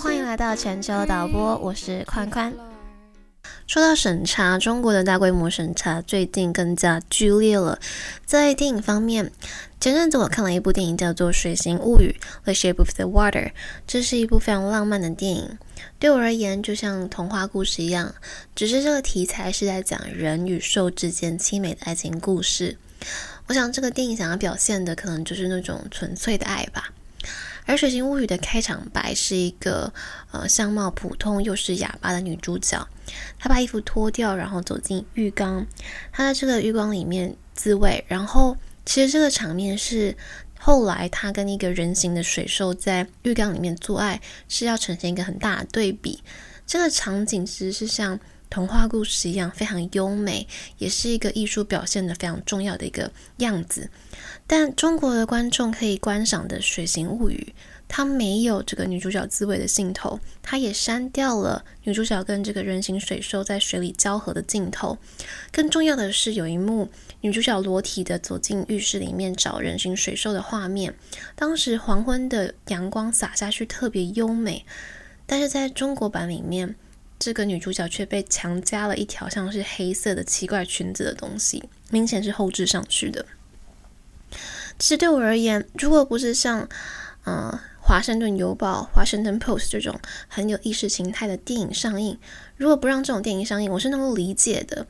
欢迎来到全球导播，我是宽宽。说到审查，中国的大规模审查最近更加剧烈了。在电影方面，前阵子我看了一部电影，叫做《水形物语》（The Shape of the Water），这是一部非常浪漫的电影。对我而言，就像童话故事一样，只是这个题材是在讲人与兽之间凄美的爱情故事。我想，这个电影想要表现的，可能就是那种纯粹的爱吧。而《水形物语》的开场白是一个呃相貌普通又是哑巴的女主角，她把衣服脱掉，然后走进浴缸，她在这个浴缸里面自慰。然后其实这个场面是后来她跟一个人形的水兽在浴缸里面做爱，是要呈现一个很大的对比。这个场景其实是像童话故事一样非常优美，也是一个艺术表现的非常重要的一个样子。但中国的观众可以观赏的《水形物语》，它没有这个女主角自慰的镜头，它也删掉了女主角跟这个人形水兽在水里交合的镜头。更重要的是，有一幕女主角裸体的走进浴室里面找人形水兽的画面，当时黄昏的阳光洒下去特别优美。但是在中国版里面，这个女主角却被强加了一条像是黑色的奇怪裙子的东西，明显是后置上去的。其实对我而言，如果不是像，嗯，《华盛顿邮报》《华盛顿 Post》这种很有意识形态的电影上映，如果不让这种电影上映，我是能够理解的。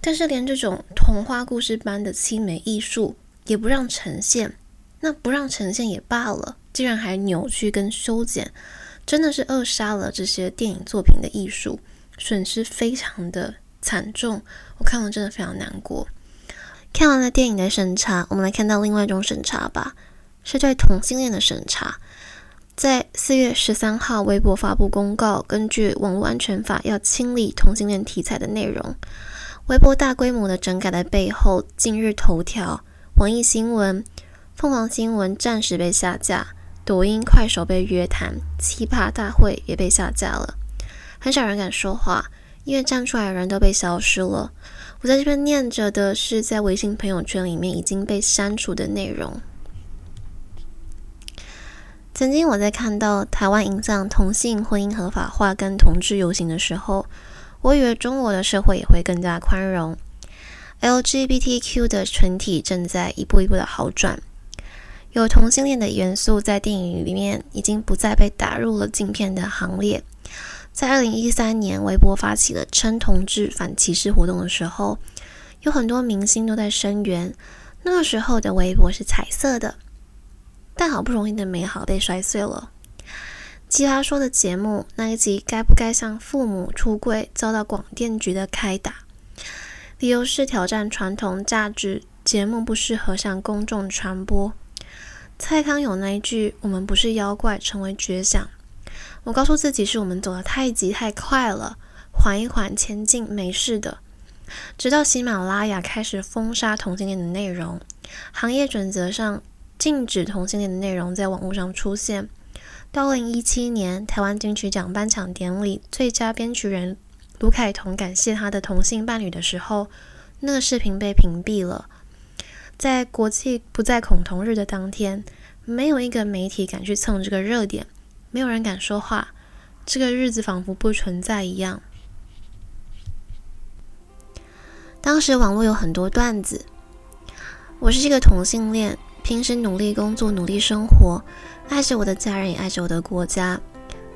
但是连这种童话故事般的凄美艺术也不让呈现，那不让呈现也罢了，竟然还扭曲跟修剪，真的是扼杀了这些电影作品的艺术，损失非常的惨重。我看了真的非常难过。看完了电影的审查，我们来看到另外一种审查吧，是对同性恋的审查。在四月十三号，微博发布公告，根据网络安全法要清理同性恋题材的内容。微博大规模的整改的背后，今日头条、网易新闻、凤凰新闻暂时被下架，抖音、快手被约谈，奇葩大会也被下架了。很少人敢说话，因为站出来的人都被消失了。我在这边念着的是在微信朋友圈里面已经被删除的内容。曾经我在看到台湾影响同性婚姻合法化跟同志游行的时候，我以为中国的社会也会更加宽容，LGBTQ 的群体正在一步一步的好转，有同性恋的元素在电影里面已经不再被打入了镜片的行列。在二零一三年，微博发起了称同志反歧视活动的时候，有很多明星都在声援。那个时候的微博是彩色的，但好不容易的美好被摔碎了。奇葩说的节目那一集，该不该向父母出柜，遭到广电局的开打，理由是挑战传统价值，节目不适合向公众传播。蔡康永那一句“我们不是妖怪”成为绝响。我告诉自己，是我们走得太急太快了，缓一缓前进，没事的。直到喜马拉雅开始封杀同性恋的内容，行业准则上禁止同性恋的内容在网络上出现。到二零一七年台湾金曲奖颁奖典礼，最佳编曲人卢凯彤感谢他的同性伴侣的时候，那个视频被屏蔽了。在国际不再恐同日的当天，没有一个媒体敢去蹭这个热点。没有人敢说话，这个日子仿佛不存在一样。当时网络有很多段子，我是一个同性恋，平时努力工作，努力生活，爱着我的家人，也爱着我的国家。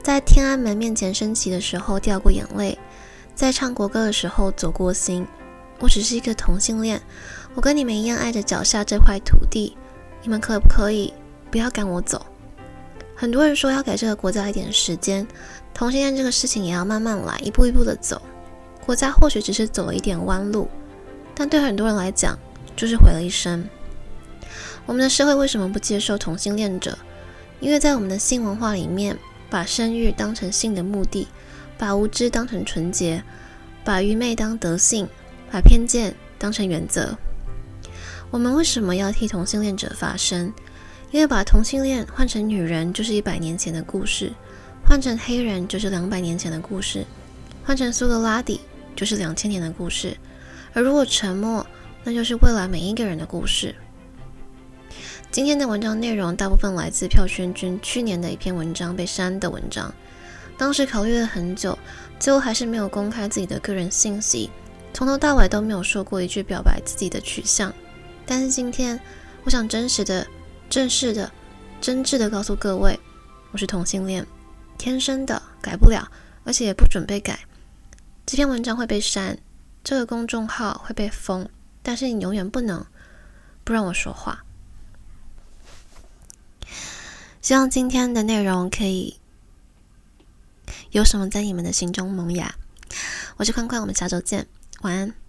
在天安门面前升旗的时候掉过眼泪，在唱国歌的时候走过心。我只是一个同性恋，我跟你们一样爱着脚下这块土地，你们可不可以不要赶我走？很多人说要给这个国家一点时间，同性恋这个事情也要慢慢来，一步一步的走。国家或许只是走了一点弯路，但对很多人来讲，就是毁了一生。我们的社会为什么不接受同性恋者？因为在我们的性文化里面，把生育当成性的目的，把无知当成纯洁，把愚昧当德性，把偏见当成原则。我们为什么要替同性恋者发声？因为把同性恋换成女人就是一百年前的故事，换成黑人就是两百年前的故事，换成苏格拉底就是两千年的故事，而如果沉默，那就是未来每一个人的故事。今天的文章内容大部分来自票圈君去年的一篇文章被删的文章。当时考虑了很久，最后还是没有公开自己的个人信息，从头到尾都没有说过一句表白自己的取向。但是今天，我想真实的、正式的、真挚的告诉各位，我是同性恋，天生的，改不了，而且也不准备改。这篇文章会被删，这个公众号会被封，但是你永远不能不让我说话。希望今天的内容可以有什么在你们的心中萌芽。我是宽宽，我们下周见，晚安。